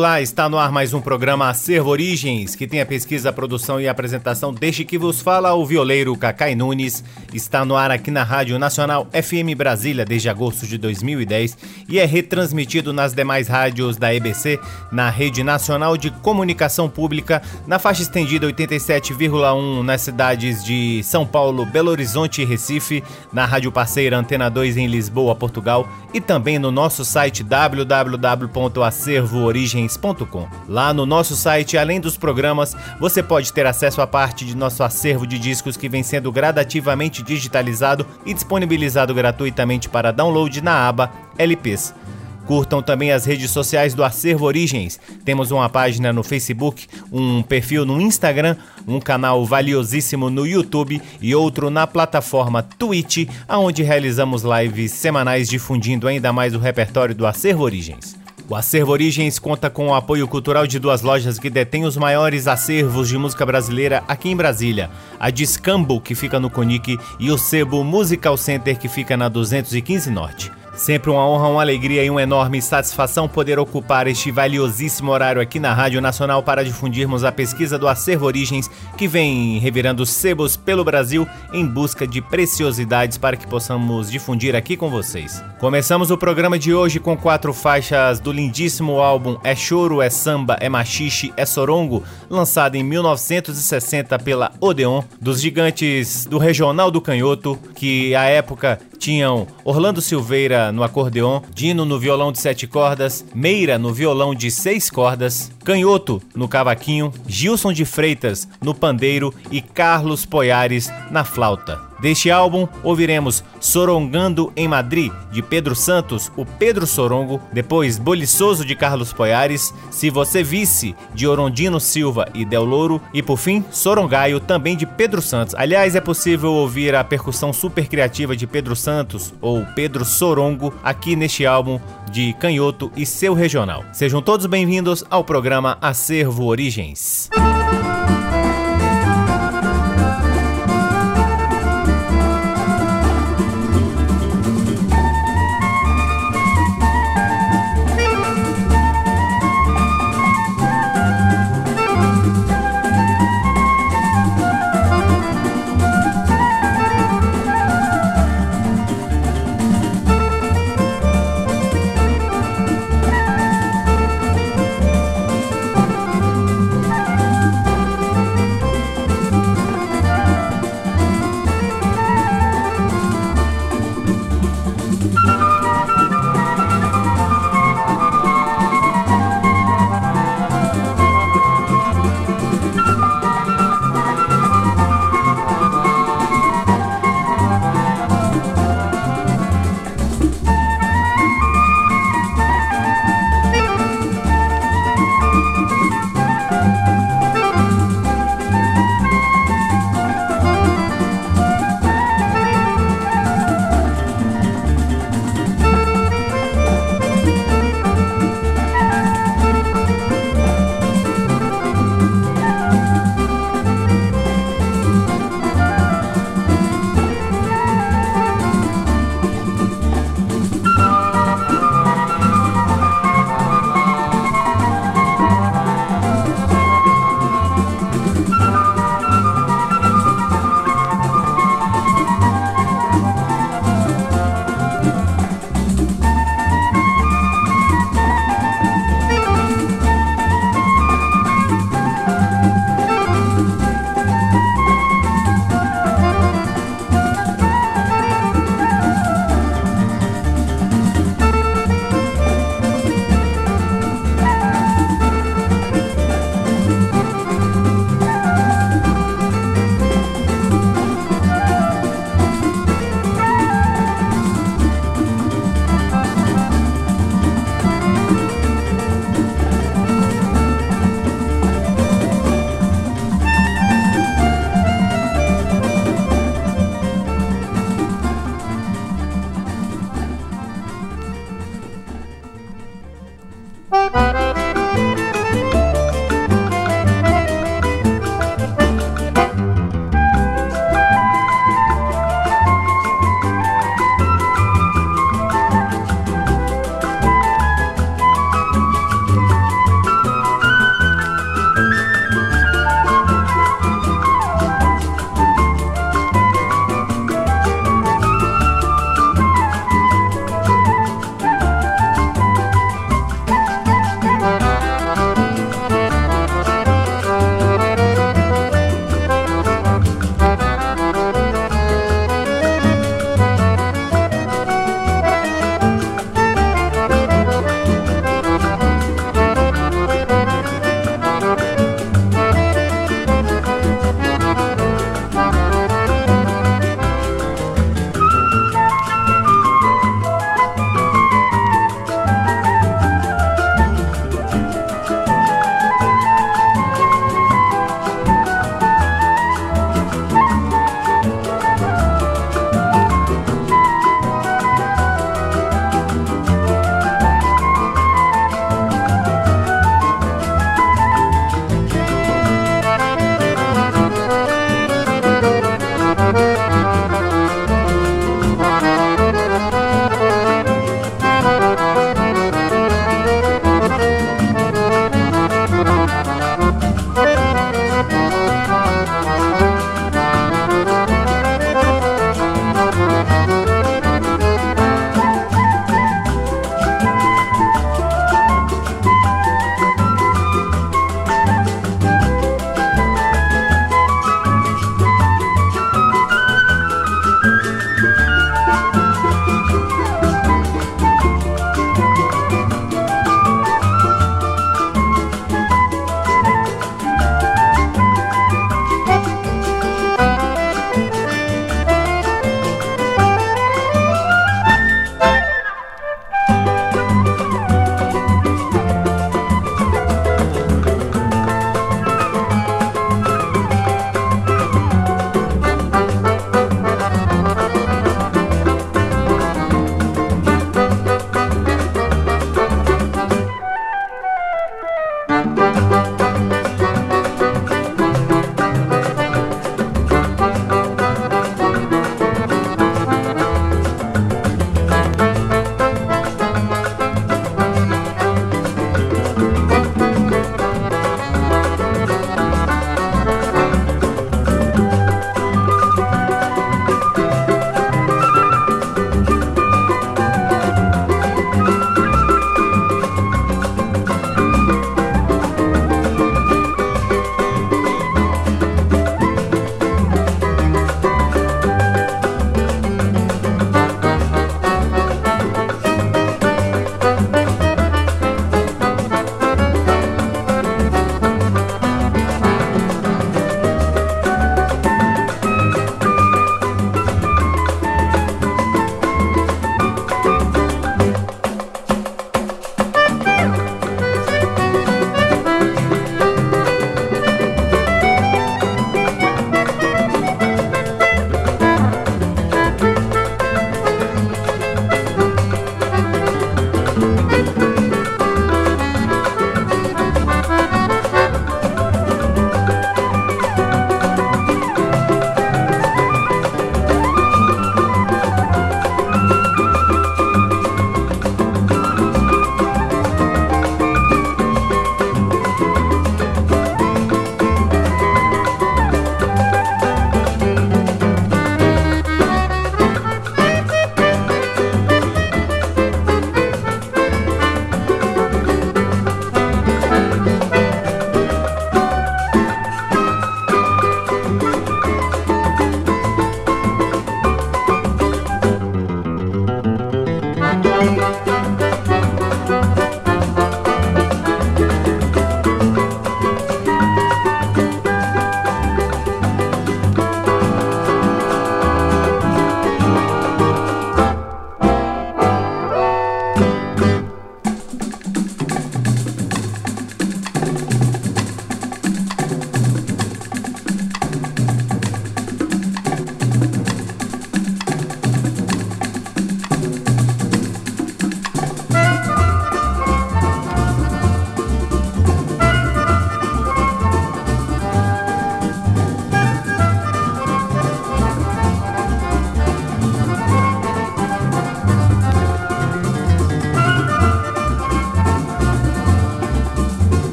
Olá, está no ar mais um programa Acervo Origens, que tem a pesquisa, a produção e a apresentação deste que vos fala o violeiro Cacai Nunes. Está no ar aqui na Rádio Nacional FM Brasília desde agosto de 2010 e é retransmitido nas demais rádios da EBC, na Rede Nacional de Comunicação Pública, na faixa estendida 87,1 nas cidades de São Paulo, Belo Horizonte e Recife, na Rádio Parceira Antena 2 em Lisboa, Portugal e também no nosso site www.acervoorigens Lá no nosso site, além dos programas, você pode ter acesso a parte de nosso acervo de discos que vem sendo gradativamente digitalizado e disponibilizado gratuitamente para download na aba LPs. Curtam também as redes sociais do Acervo Origens. Temos uma página no Facebook, um perfil no Instagram, um canal valiosíssimo no YouTube e outro na plataforma Twitch, onde realizamos lives semanais difundindo ainda mais o repertório do Acervo Origens. O Acervo Origens conta com o apoio cultural de duas lojas que detêm os maiores acervos de música brasileira aqui em Brasília: a Discambo, que fica no Conic, e o Sebo Musical Center, que fica na 215 Norte. Sempre uma honra, uma alegria e uma enorme satisfação poder ocupar este valiosíssimo horário aqui na Rádio Nacional para difundirmos a pesquisa do Acervo Origens, que vem revirando sebos pelo Brasil em busca de preciosidades para que possamos difundir aqui com vocês. Começamos o programa de hoje com quatro faixas do lindíssimo álbum É Choro, É Samba, É Machixe, É Sorongo, lançado em 1960 pela Odeon, dos gigantes do Regional do Canhoto, que à época tinham Orlando Silveira no acordeon, Dino no violão de sete cordas, Meira no violão de seis cordas, Canhoto no cavaquinho, Gilson de Freitas no pandeiro e Carlos Poiares na flauta. Deste álbum, ouviremos Sorongando em Madrid, de Pedro Santos, o Pedro Sorongo, depois Boliçoso de Carlos Poiares, Se Você Visse, de Orondino Silva e Del Louro, e por fim, Sorongaio, também de Pedro Santos. Aliás, é possível ouvir a percussão super criativa de Pedro Santos, ou Pedro Sorongo, aqui neste álbum de Canhoto e seu regional. Sejam todos bem-vindos ao programa Acervo Origens.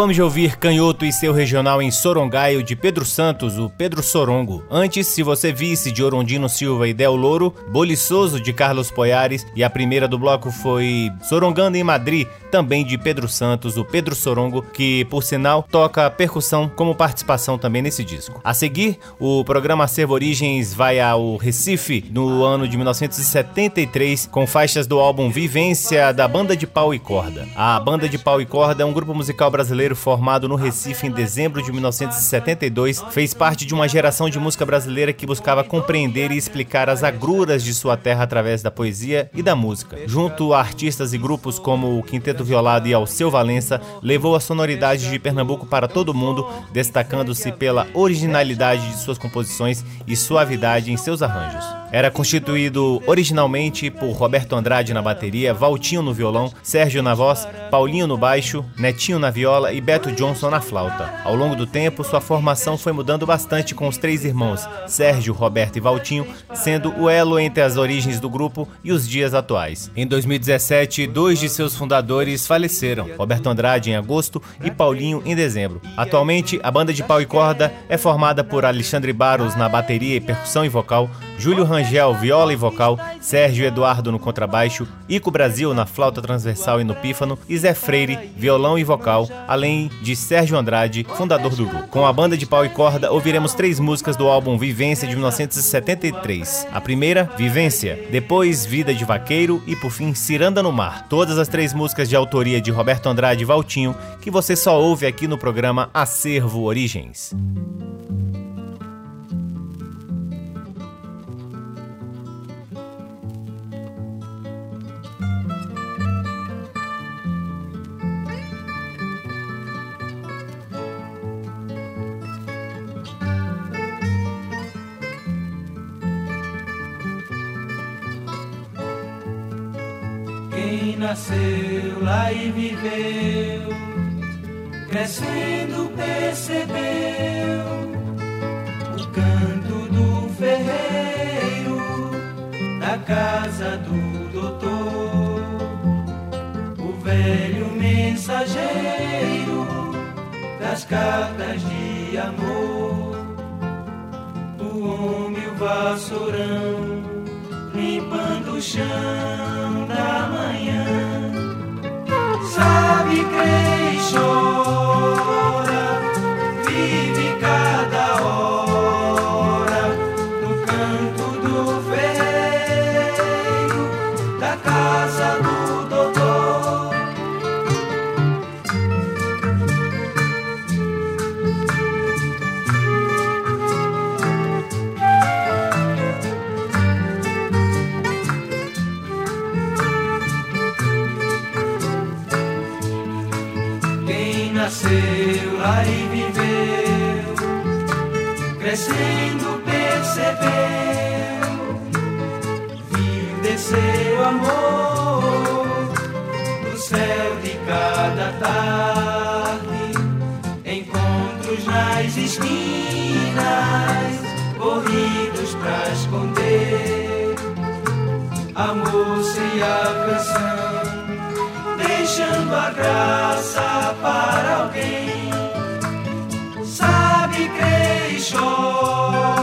Acabamos de ouvir Canhoto e seu regional em Sorongaio de Pedro Santos, o Pedro Sorongo. Antes, se você visse de Orondino Silva e Del Louro, Boliçoso de Carlos Poiares e a primeira do bloco foi Sorongando em Madrid, também de Pedro Santos, o Pedro Sorongo, que por sinal toca percussão como participação também nesse disco. A seguir, o programa Acervo Origens vai ao Recife no ano de 1973 com faixas do álbum Vivência da Banda de Pau e Corda. A Banda de Pau e Corda é um grupo musical brasileiro formado no Recife em dezembro de 1972, fez parte de uma geração de música brasileira que buscava compreender e explicar as agruras de sua terra através da poesia e da música. Junto a artistas e grupos como o Quinteto Violado e Alceu Valença, levou a sonoridade de Pernambuco para todo mundo, destacando-se pela originalidade de suas composições e suavidade em seus arranjos. Era constituído originalmente por Roberto Andrade na bateria, Valtinho no violão, Sérgio na voz, Paulinho no baixo, Netinho na viola e Beto Johnson na flauta. Ao longo do tempo, sua formação foi mudando bastante com os três irmãos, Sérgio, Roberto e Valtinho, sendo o elo entre as origens do grupo e os dias atuais. Em 2017, dois de seus fundadores faleceram, Roberto Andrade em agosto e Paulinho em dezembro. Atualmente, a banda de pau e corda é formada por Alexandre Barros na bateria e percussão e vocal, Júlio Rangel, viola e vocal, Sérgio Eduardo no contrabaixo, Ico Brasil na flauta transversal e no pífano e Zé Freire, violão e vocal, além de Sérgio Andrade, fundador do grupo. Com a banda de pau e corda, ouviremos três músicas do álbum Vivência de 1973. A primeira, Vivência, depois Vida de Vaqueiro e por fim Ciranda no Mar. Todas as três músicas de autoria de Roberto Andrade e Valtinho, que você só ouve aqui no programa Acervo Origens. Nasceu lá e viveu, crescendo percebeu o canto do ferreiro da casa do doutor, o velho mensageiro das cartas de amor, o homem o vassourão limpando o chão da manhã. Sabe quem a moça e a canção, deixando a graça para alguém. Sabe quem chora,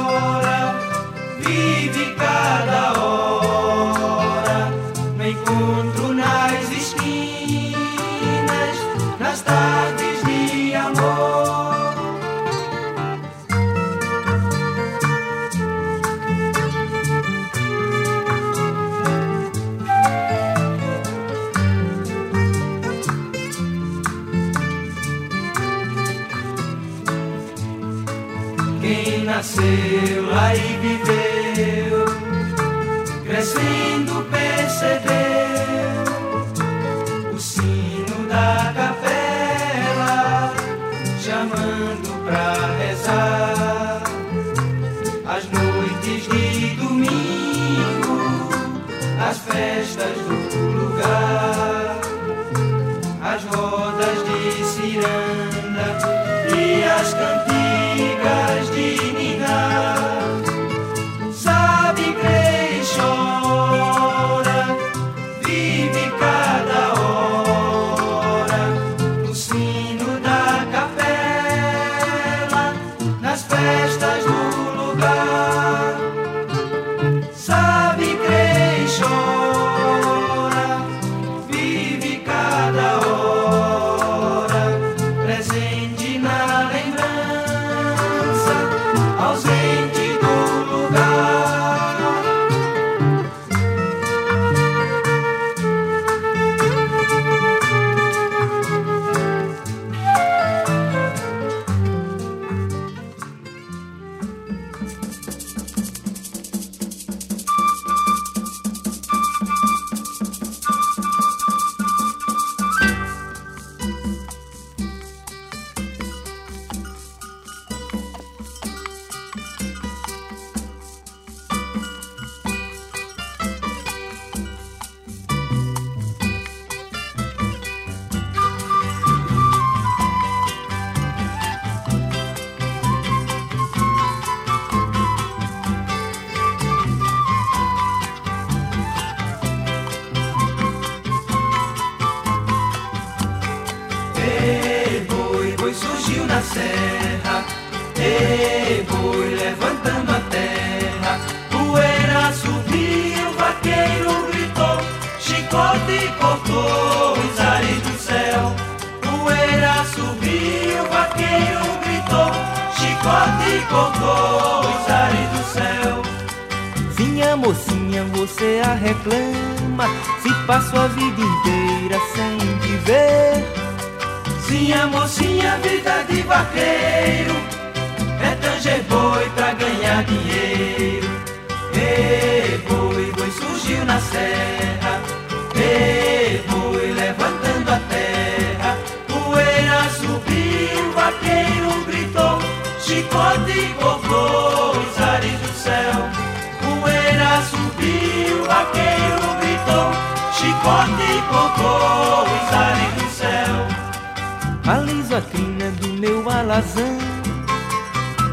a crina do meu alazão,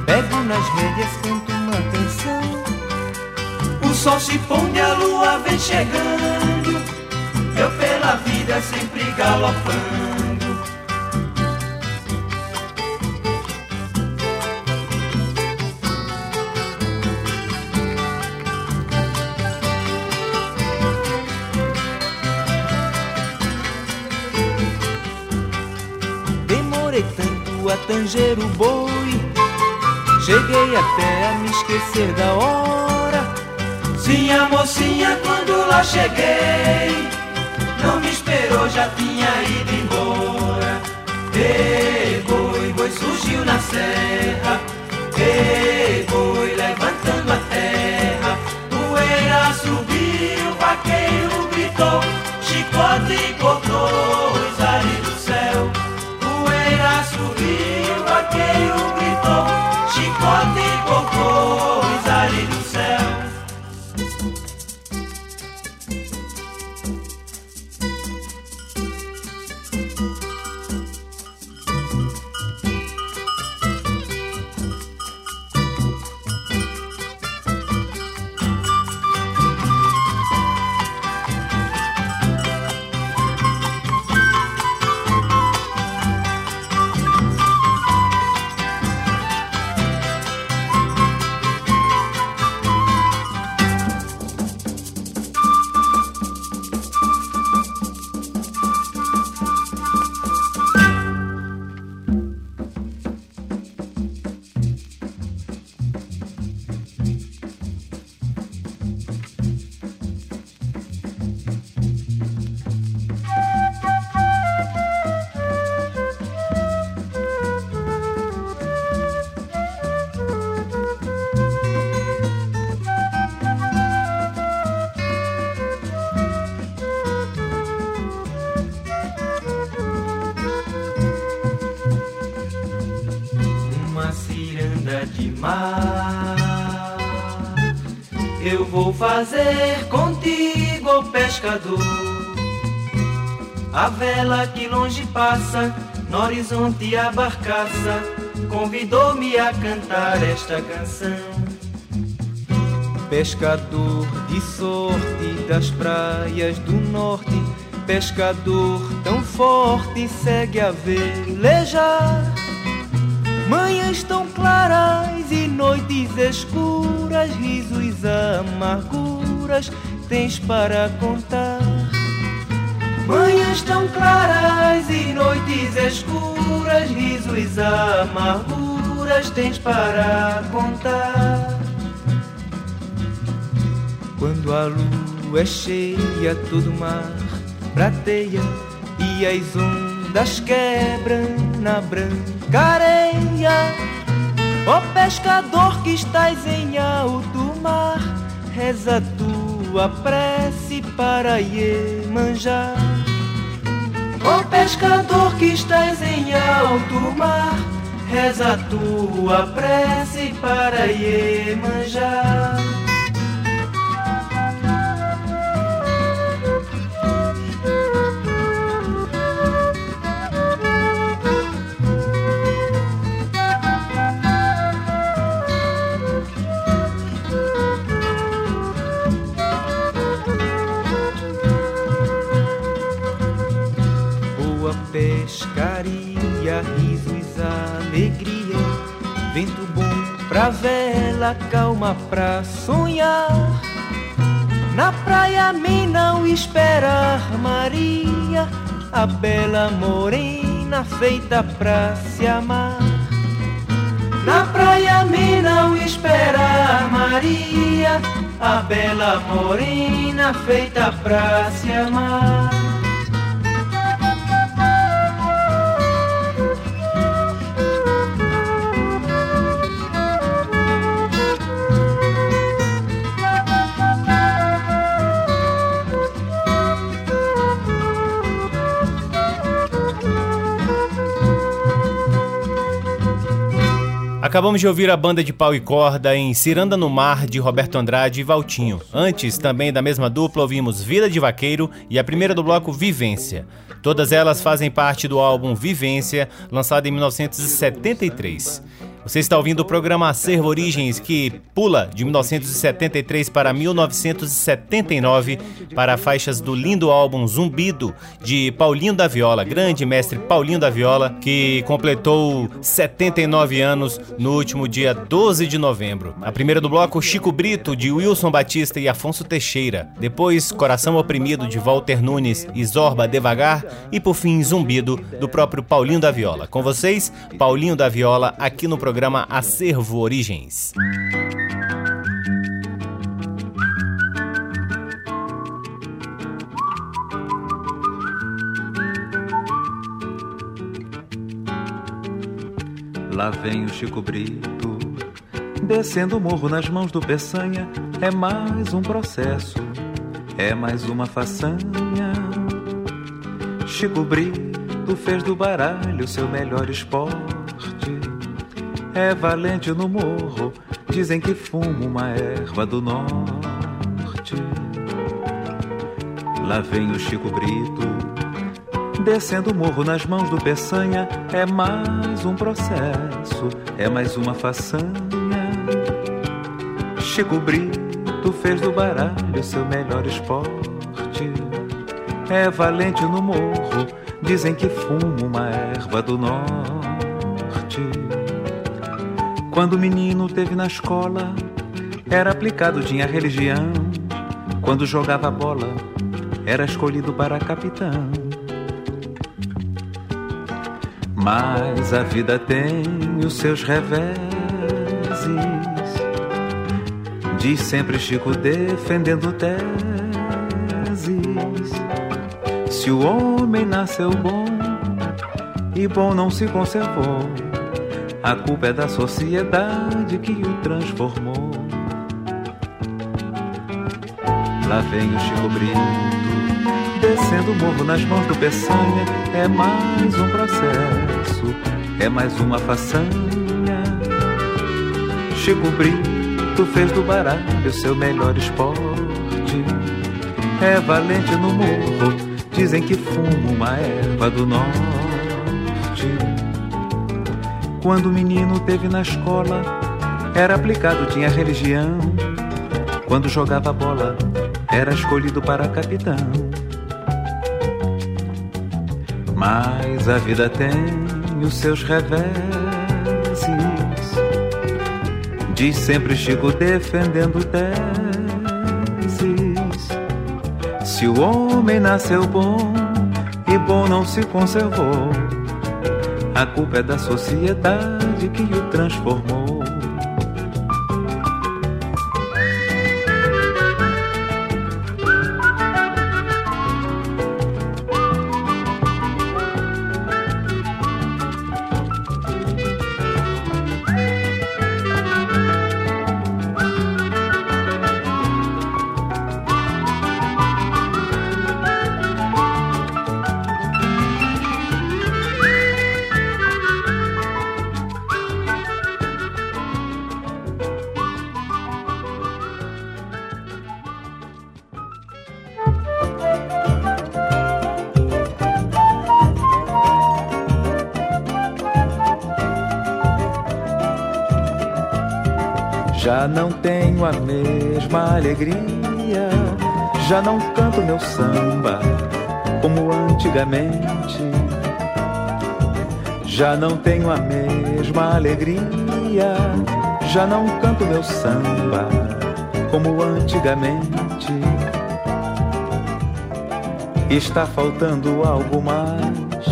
pego nas rédeas, canto uma canção. O sol se põe, a lua vem chegando. Eu pela vida sempre galopando. Tanto a tanger o boi, cheguei até a me esquecer da hora. Sim, mocinha, quando lá cheguei, não me esperou, já tinha ido embora. Ei, boi, boi surgiu na serra. Ei, fazer contigo, pescador, a vela que longe passa, no horizonte a barcaça, convidou-me a cantar esta canção. Pescador de sorte das praias do norte, pescador tão forte, segue a velejar. Manhãs tão claras noites escuras, risos amarguras tens para contar. Manhãs tão claras e noites escuras, risos amarguras tens para contar. Quando a lua é cheia, todo mar prateia e as ondas quebram na branca areia. Ó pescador que estás em alto mar, reza tua prece para Iemanjá. Ó pescador que estás em alto mar, reza tua prece para Iemanjá. Pra vela, calma pra sonhar. Na praia me não esperar Maria, a bela morena feita pra se amar. Na praia me não espera Maria, a bela morena feita pra se amar. Acabamos de ouvir a banda de pau e corda em Ciranda no Mar de Roberto Andrade e Valtinho. Antes, também da mesma dupla, ouvimos Vida de Vaqueiro e a primeira do bloco Vivência. Todas elas fazem parte do álbum Vivência, lançado em 1973. Você está ouvindo o programa Acervo Origens, que pula de 1973 para 1979 para faixas do lindo álbum Zumbido de Paulinho da Viola, grande mestre Paulinho da Viola, que completou 79 anos no último dia 12 de novembro. A primeira do bloco, Chico Brito, de Wilson Batista e Afonso Teixeira. Depois, Coração Oprimido, de Walter Nunes e Zorba Devagar. E por fim, Zumbido, do próprio Paulinho da Viola. Com vocês, Paulinho da Viola, aqui no programa programa Acervo Origens. Lá vem o Chico Brito, descendo o morro nas mãos do Peçanha. É mais um processo, é mais uma façanha. Chico Brito fez do baralho seu melhor esporte é valente no morro. Dizem que fuma uma erva do norte. Lá vem o Chico Brito, descendo o morro nas mãos do Peçanha. É mais um processo, é mais uma façanha. Chico Brito fez do baralho seu melhor esporte. É valente no morro, dizem que fuma uma erva do norte. Quando o menino teve na escola, era aplicado, tinha religião. Quando jogava bola, era escolhido para capitão. Mas a vida tem os seus reveses. Diz sempre Chico defendendo teses. Se o homem nasceu bom e bom não se conservou a culpa é da sociedade que o transformou. Lá vem o Chico Brito, descendo o morro nas mãos do Peçanha. É mais um processo, é mais uma façanha. Chico Brito fez do baralho seu melhor esporte. É valente no morro, dizem que fuma uma erva do norte. Quando o menino teve na escola, era aplicado, tinha religião. Quando jogava bola, era escolhido para capitão. Mas a vida tem os seus reveses. Diz sempre Chico defendendo teses. Se o homem nasceu bom e bom não se conservou a culpa é da sociedade que o transformou. Alegria, já não canto meu samba como antigamente. Já não tenho a mesma alegria, já não canto meu samba como antigamente. Está faltando algo mais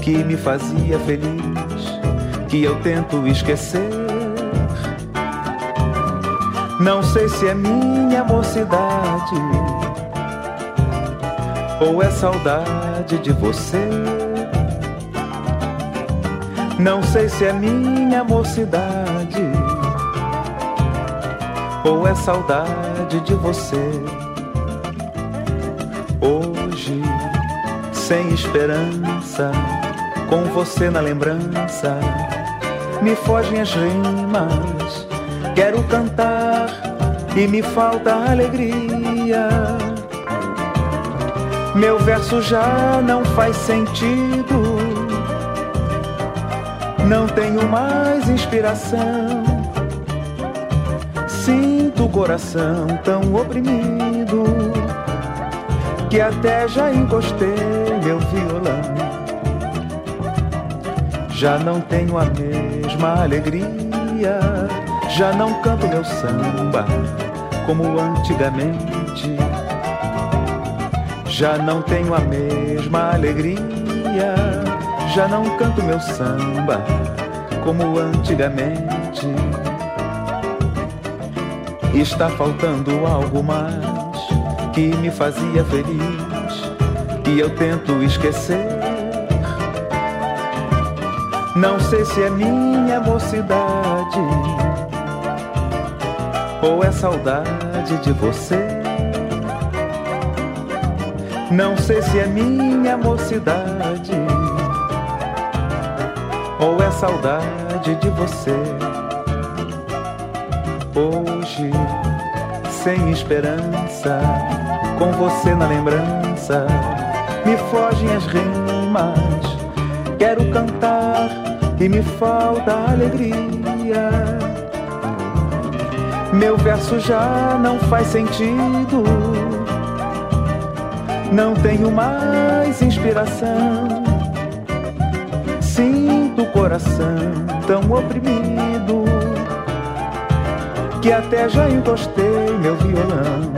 que me fazia feliz, que eu tento esquecer Não sei se é minha mocidade ou é saudade de você. Não sei se é minha mocidade ou é saudade de você. Hoje, sem esperança, com você na lembrança, me fogem as rimas. Quero cantar e me falta alegria. Meu verso já não faz sentido. Não tenho mais inspiração. Sinto o coração tão oprimido que até já encostei meu violão. Já não tenho a mesma alegria, já não canto meu samba como antigamente. Já não tenho a mesma alegria, já não canto meu samba como antigamente. Está faltando algo mais que me fazia feliz e eu tento esquecer. Não sei se é minha mocidade ou é saudade de você. Não sei se é minha mocidade ou é saudade de você. Hoje, sem esperança, com você na lembrança, me fogem as rimas. Quero cantar e me falta alegria. Meu verso já não faz sentido. Não tenho mais inspiração. Sinto o coração tão oprimido que até já encostei meu violão.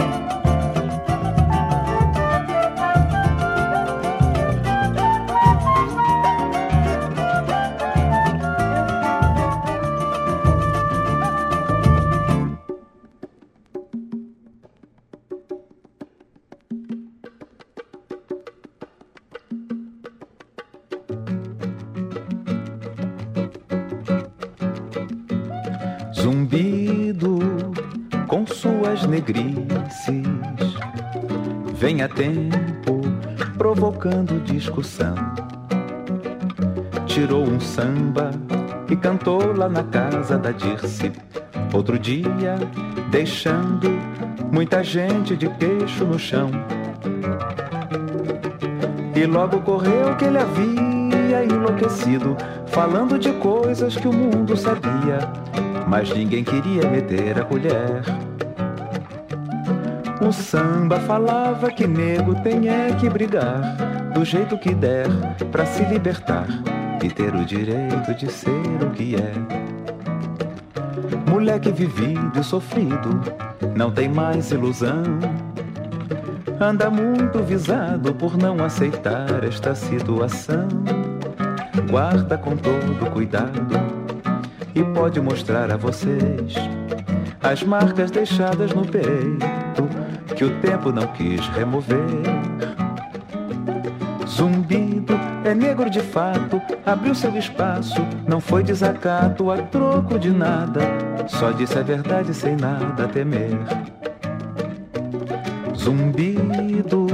Provocando discussão. Tirou um samba e cantou lá na casa da Dirce. Outro dia, deixando muita gente de queixo no chão. E logo correu que ele havia enlouquecido, falando de coisas que o mundo sabia, mas ninguém queria meter a colher. O samba falava que nego tem é que brigar do jeito que der para se libertar e ter o direito de ser o que é. Moleque vivido e sofrido, não tem mais ilusão. Anda muito visado por não aceitar esta situação. Guarda com todo cuidado e pode mostrar a vocês as marcas deixadas no peito que o tempo não quis remover. Zumbido é negro de fato, abriu seu espaço, não foi desacato a troco de nada, só disse a verdade sem nada temer. Zumbido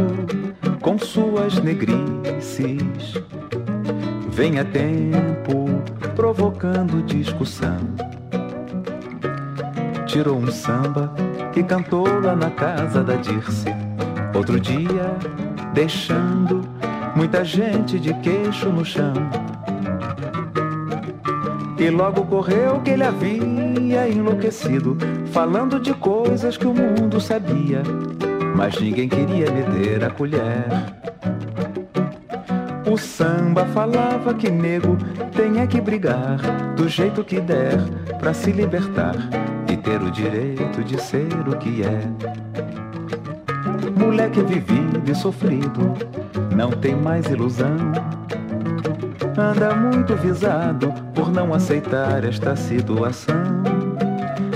com suas negrices, vem a tempo provocando discussão. Tirou um samba e cantou lá na casa da Dirce. Outro dia, deixando muita gente de queixo no chão. E logo correu que ele havia enlouquecido, falando de coisas que o mundo sabia, mas ninguém queria meter a colher. O samba falava que nego tem é que brigar do jeito que der para se libertar ter o direito de ser o que é. Moleque vivido e sofrido, não tem mais ilusão. Anda muito visado por não aceitar esta situação.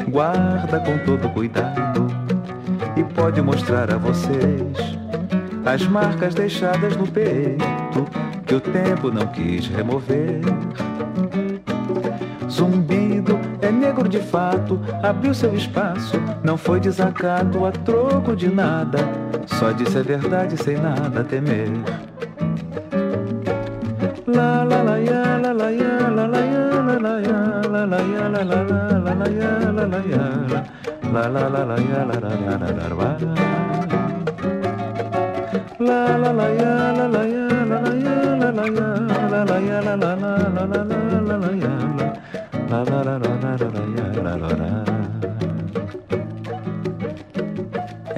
guarda com todo cuidado e pode mostrar a vocês as marcas deixadas no peito que o tempo não quis remover. Zumbido é negro de fato, abriu seu espaço, não foi desacato a troco de nada, só disse a verdade sem nada temer. La la la ya, la la ya, la la ya, la la ya, la la ya, la la la la ya, la la ya, la la la la ya, la la la la la La la la ya, la la ya, la la ya, la la ya, la la ya, la la la la la la ya.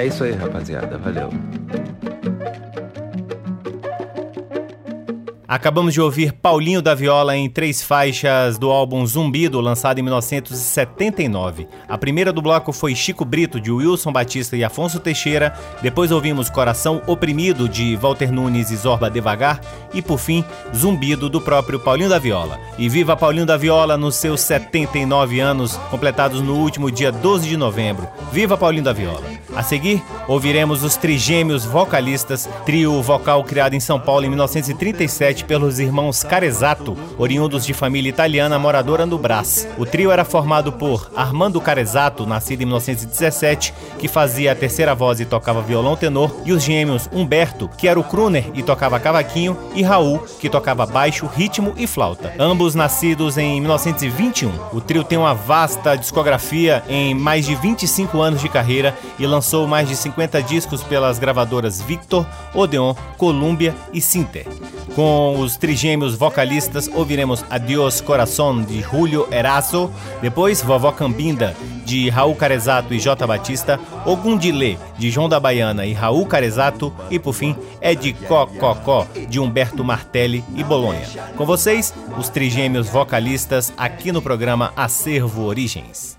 É isso aí, rapaziada. Valeu. Acabamos de ouvir Paulinho da Viola em três faixas do álbum Zumbido, lançado em 1979. A primeira do bloco foi Chico Brito, de Wilson Batista e Afonso Teixeira. Depois ouvimos Coração Oprimido, de Walter Nunes e Zorba Devagar. E por fim, Zumbido, do próprio Paulinho da Viola. E viva Paulinho da Viola nos seus 79 anos, completados no último dia 12 de novembro. Viva Paulinho da Viola! A seguir, ouviremos os Trigêmeos Vocalistas, trio vocal criado em São Paulo em 1937 pelos irmãos Carezato, oriundos de família italiana moradora no Brás. O trio era formado por Armando Carezato, nascido em 1917, que fazia a terceira voz e tocava violão tenor, e os gêmeos Humberto, que era o crooner e tocava cavaquinho, e Raul, que tocava baixo, ritmo e flauta. Ambos nascidos em 1921. O trio tem uma vasta discografia em mais de 25 anos de carreira e lançou mais de 50 discos pelas gravadoras Victor, Odeon, Columbia e Sinter. Com os trigêmeos vocalistas, ouviremos Adiós Coração de Julio Erazo, depois Vovó Cambinda de Raul Carezato e J Batista, Ogundilê de João da Baiana e Raul Carezato e por fim Ed Cococó de Humberto Martelli e Bolonha. Com vocês, os trigêmeos vocalistas aqui no programa Acervo Origens.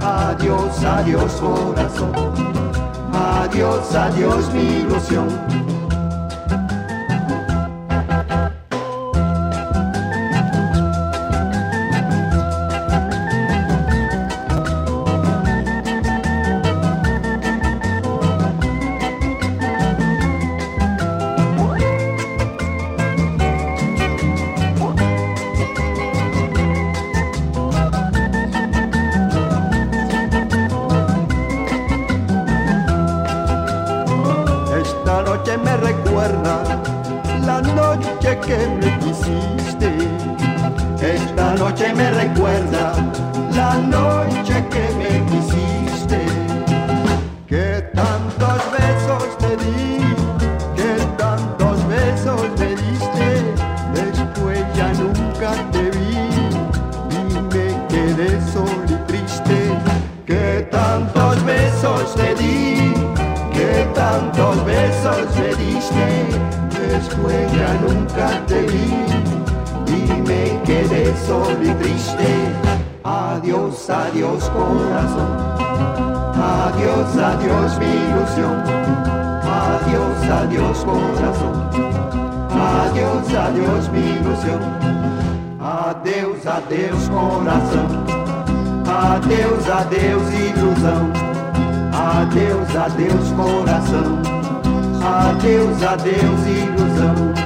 Adiós, adiós corazón, adiós, adiós mi ilusión. coração. Adeus, adeus, ilusão. Adeus, adeus, coração. Adeus, adeus, ilusão.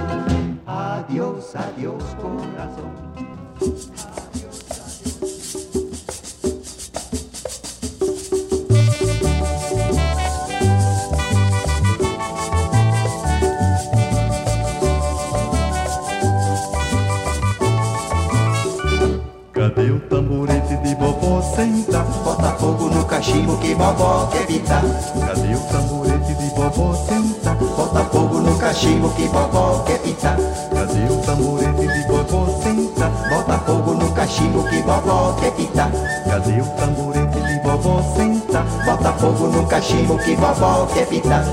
cachimbo que vovó quer evitar. Cadê o tamborete de vovó tentar? Bota fogo no cachimbo que vovó quer evitar. Cadê o tamborete de vovó tentar? Bota fogo no cachimbo que vovó quer evitar. Cadê o tamborete de vovó senta, Bota fogo no cachimbo que vovó quer evitar.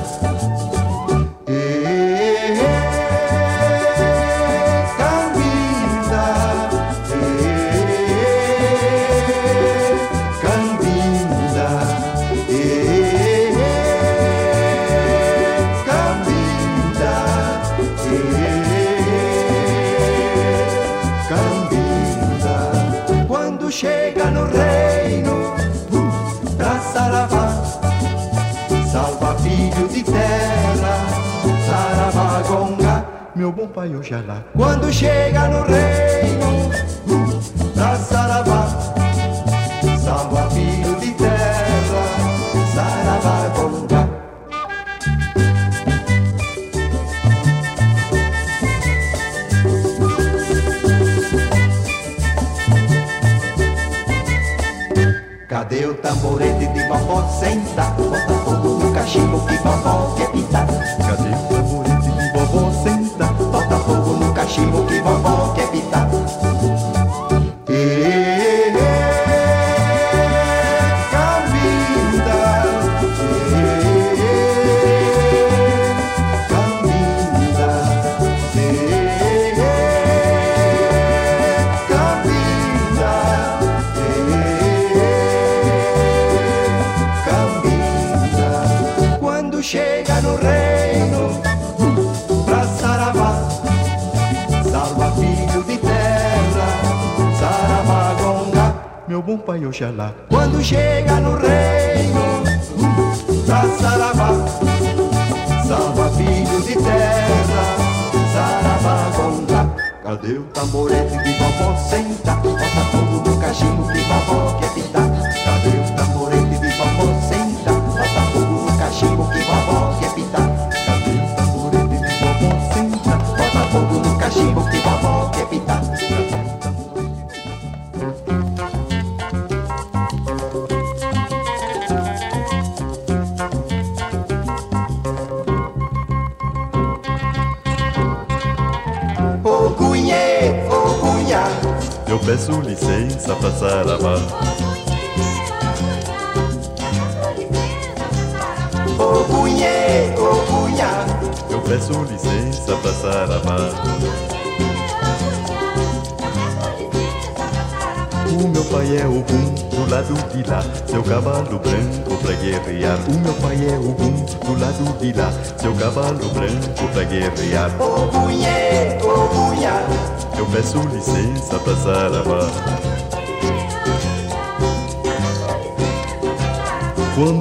pai Oxalá. Quando chega no reino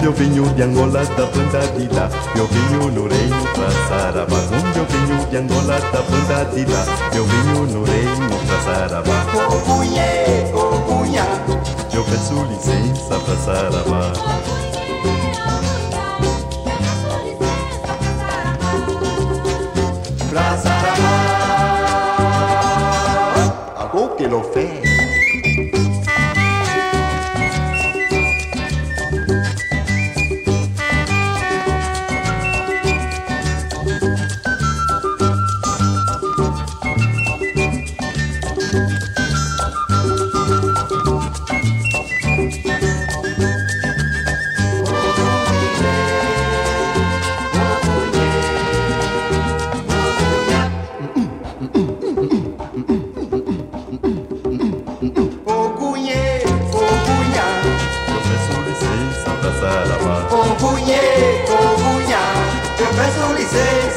Yo vinho de Angola da planta de lá no reino pra Meu vinho de Angola da planta de lá no reino pra Sarabá Cocunhê, cocunhá Eu peço licença pra Sarabá Pra Sarabá Algo que lo fez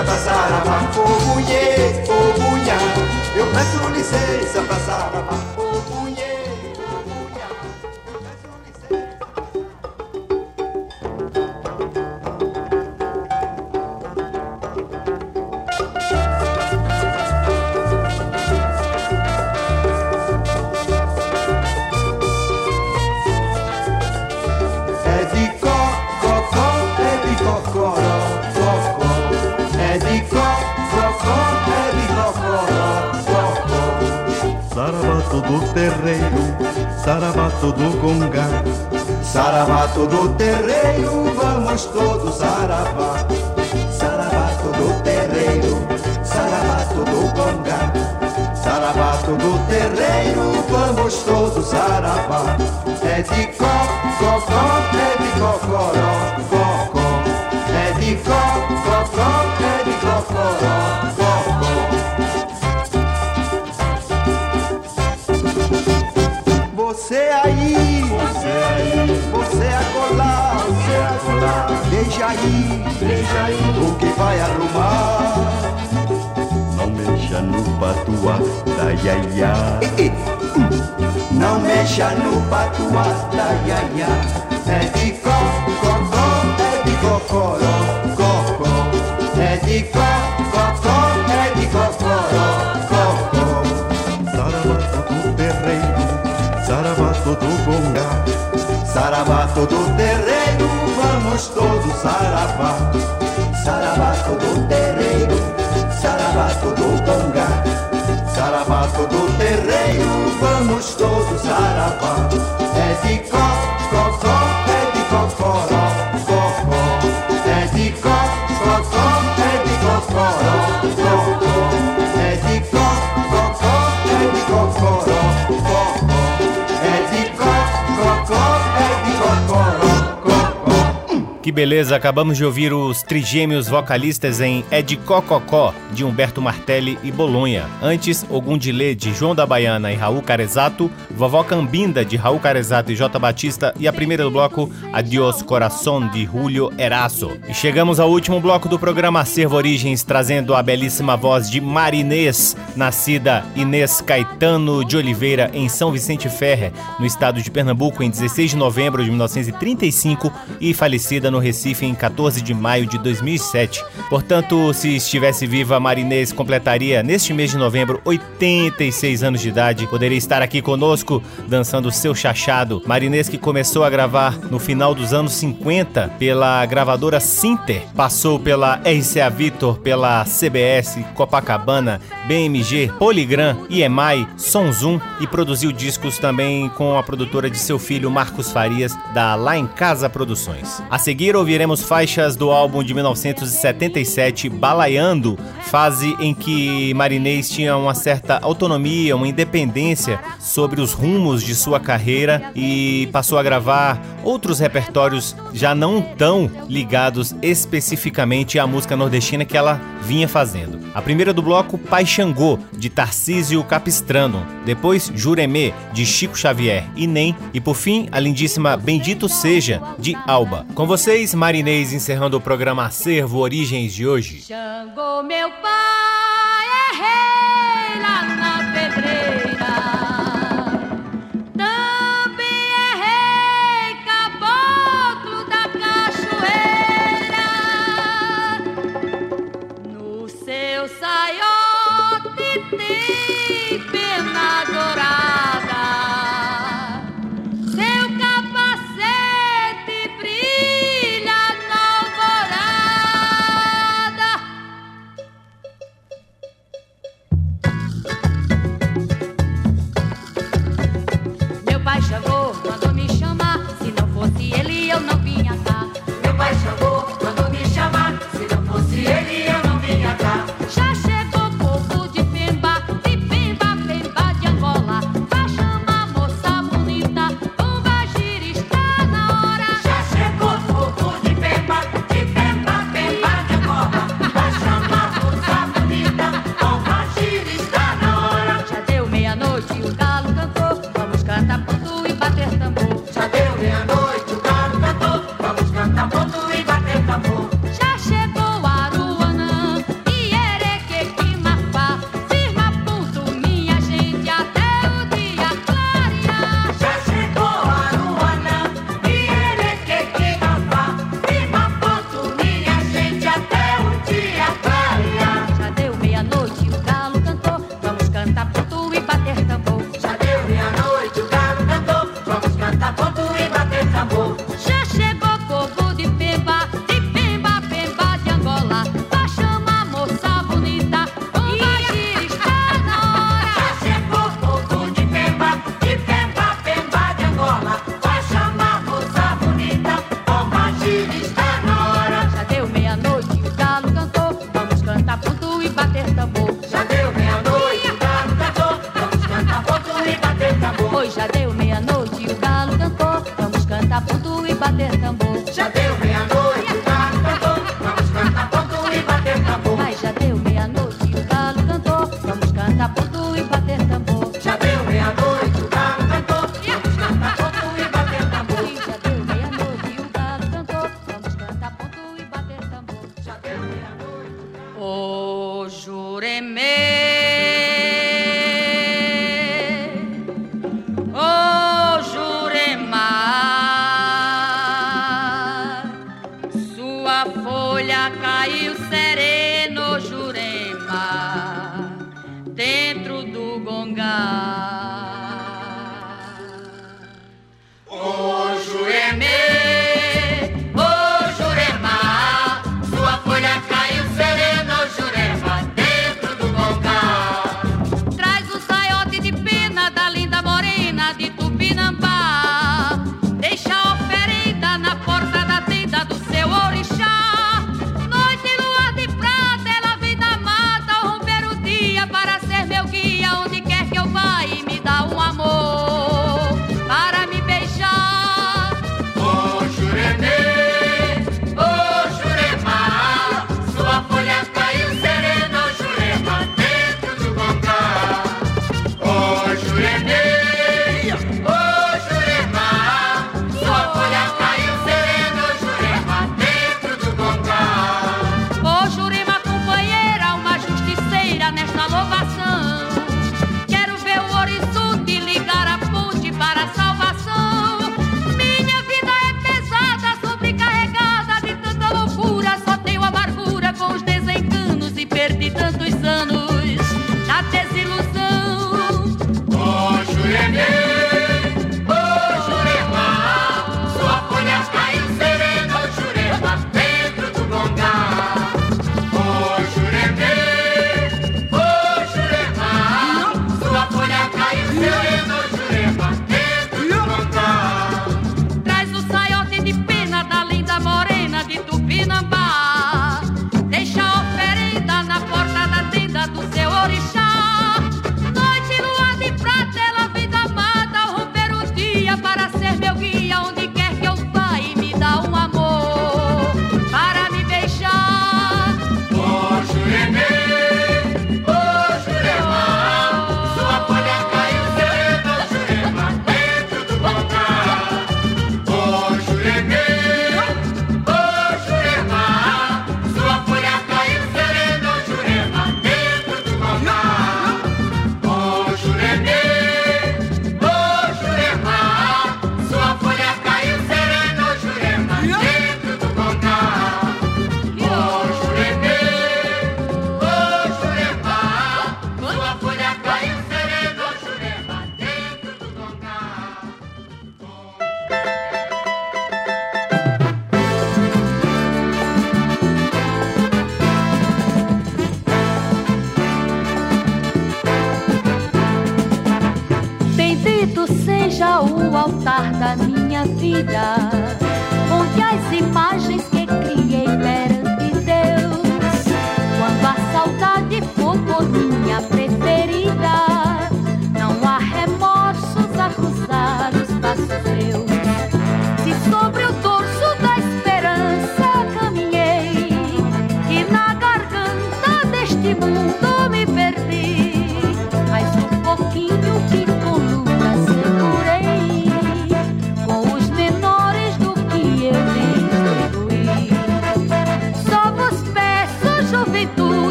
sapasala pa obuye obuya yo masulise sapasala pa sarabato do gongá. Sarabato do terreiro, vamos todos sarabar. Sarabato do terreiro, sarabato do gongá. Sarabato do terreiro, vamos todos sarabar. É de cocó, Deixa aí, deixa aí, o que vai arrumar. Não mexa no patuá da iaiá. Não mexa no patuá da iaiá. É de cocó, é de cocoró, cocó. É de cocó, é de cocoró, cocó. Sarabato do terreiro, sarabato do gongá. Sarabato do terreiro, vamos todos sarabar. Sarabato do terreiro, sarabato do gongá. Sarabato do terreiro, vamos todos sarabar. É de cocó, é de cocoró, cocó. É de cocó, Que beleza, acabamos de ouvir os trigêmeos vocalistas em É de Cococó, de Humberto Martelli e Bolonha. Antes, Ogundilê, de João da Baiana e Raul Carezato, Vovó Cambinda, de Raul Carezato e J. Batista, e a primeira do bloco, Adiós Coração, de Julio Eraso. E chegamos ao último bloco do programa Acervo Origens, trazendo a belíssima voz de Marinês, nascida Inês Caetano de Oliveira, em São Vicente Ferre, no estado de Pernambuco, em 16 de novembro de 1935 e falecida no Recife em 14 de maio de 2007. Portanto, se estivesse viva, Marinês completaria neste mês de novembro 86 anos de idade. Poderia estar aqui conosco dançando seu chachado. Marinês que começou a gravar no final dos anos 50 pela gravadora Sinter, passou pela RCA Victor, pela CBS, Copacabana, BMG, Poligram, EMI, Sonzum e produziu discos também com a produtora de seu filho Marcos Farias, da Lá em Casa Produções. A seguir ouviremos faixas do álbum de 1977, Balaiando, fase em que Marinês tinha uma certa autonomia, uma independência sobre os rumos de sua carreira e passou a gravar outros repertórios já não tão ligados especificamente à música nordestina que ela vinha fazendo. A primeira do bloco, Pai Xangô, de Tarcísio Capistrano. Depois, Juremê, de Chico Xavier e Nem. E por fim, a lindíssima Bendito Seja, de Alba. Com vocês, Marinês, encerrando o programa Acervo Origens de hoje. Xangô, meu pai, é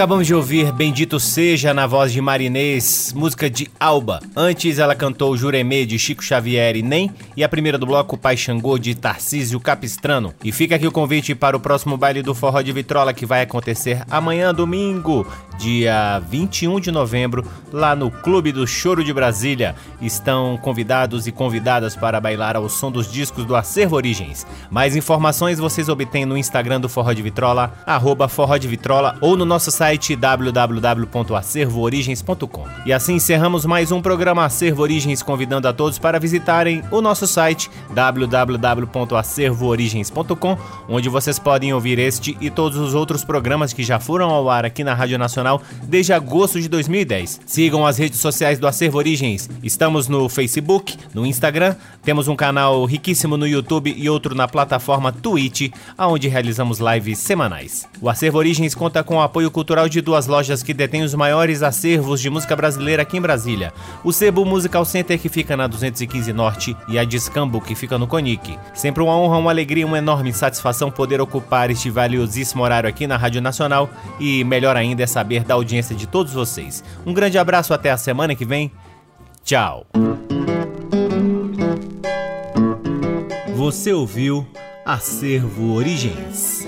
Acabamos de ouvir Bendito Seja na voz de Marinês, música de Alba. Antes ela cantou Juremê de Chico Xavier e Nem e a primeira do bloco Pai Xangô de Tarcísio Capistrano. E fica aqui o convite para o próximo baile do Forró de Vitrola que vai acontecer amanhã, domingo, dia 21 de novembro, lá no Clube do Choro de Brasília. Estão convidados e convidadas para bailar ao som dos discos do Acervo Origens. Mais informações vocês obtêm no Instagram do Forró de Vitrola, arroba Forró de Vitrola ou no nosso site www.acervoorigens.com. E assim encerramos mais um programa Acervo Origens, convidando a todos para visitarem o nosso site www.acervoorigens.com, onde vocês podem ouvir este e todos os outros programas que já foram ao ar aqui na Rádio Nacional desde agosto de 2010. Sigam as redes sociais do Acervo Origens. Estamos no Facebook, no Instagram, temos um canal riquíssimo no YouTube e outro na plataforma Twitch, onde realizamos lives semanais. O Acervo Origens conta com o apoio cultural de duas lojas que detêm os maiores acervos de música brasileira aqui em Brasília. O Sebo Musical Center, que fica na 215 Norte, e a Discambo, que fica no Conic. Sempre uma honra, uma alegria, uma enorme satisfação poder ocupar este valiosíssimo horário aqui na Rádio Nacional e melhor ainda é saber da audiência de todos vocês. Um grande abraço até a semana que vem. Tchau. Você ouviu Acervo Origens.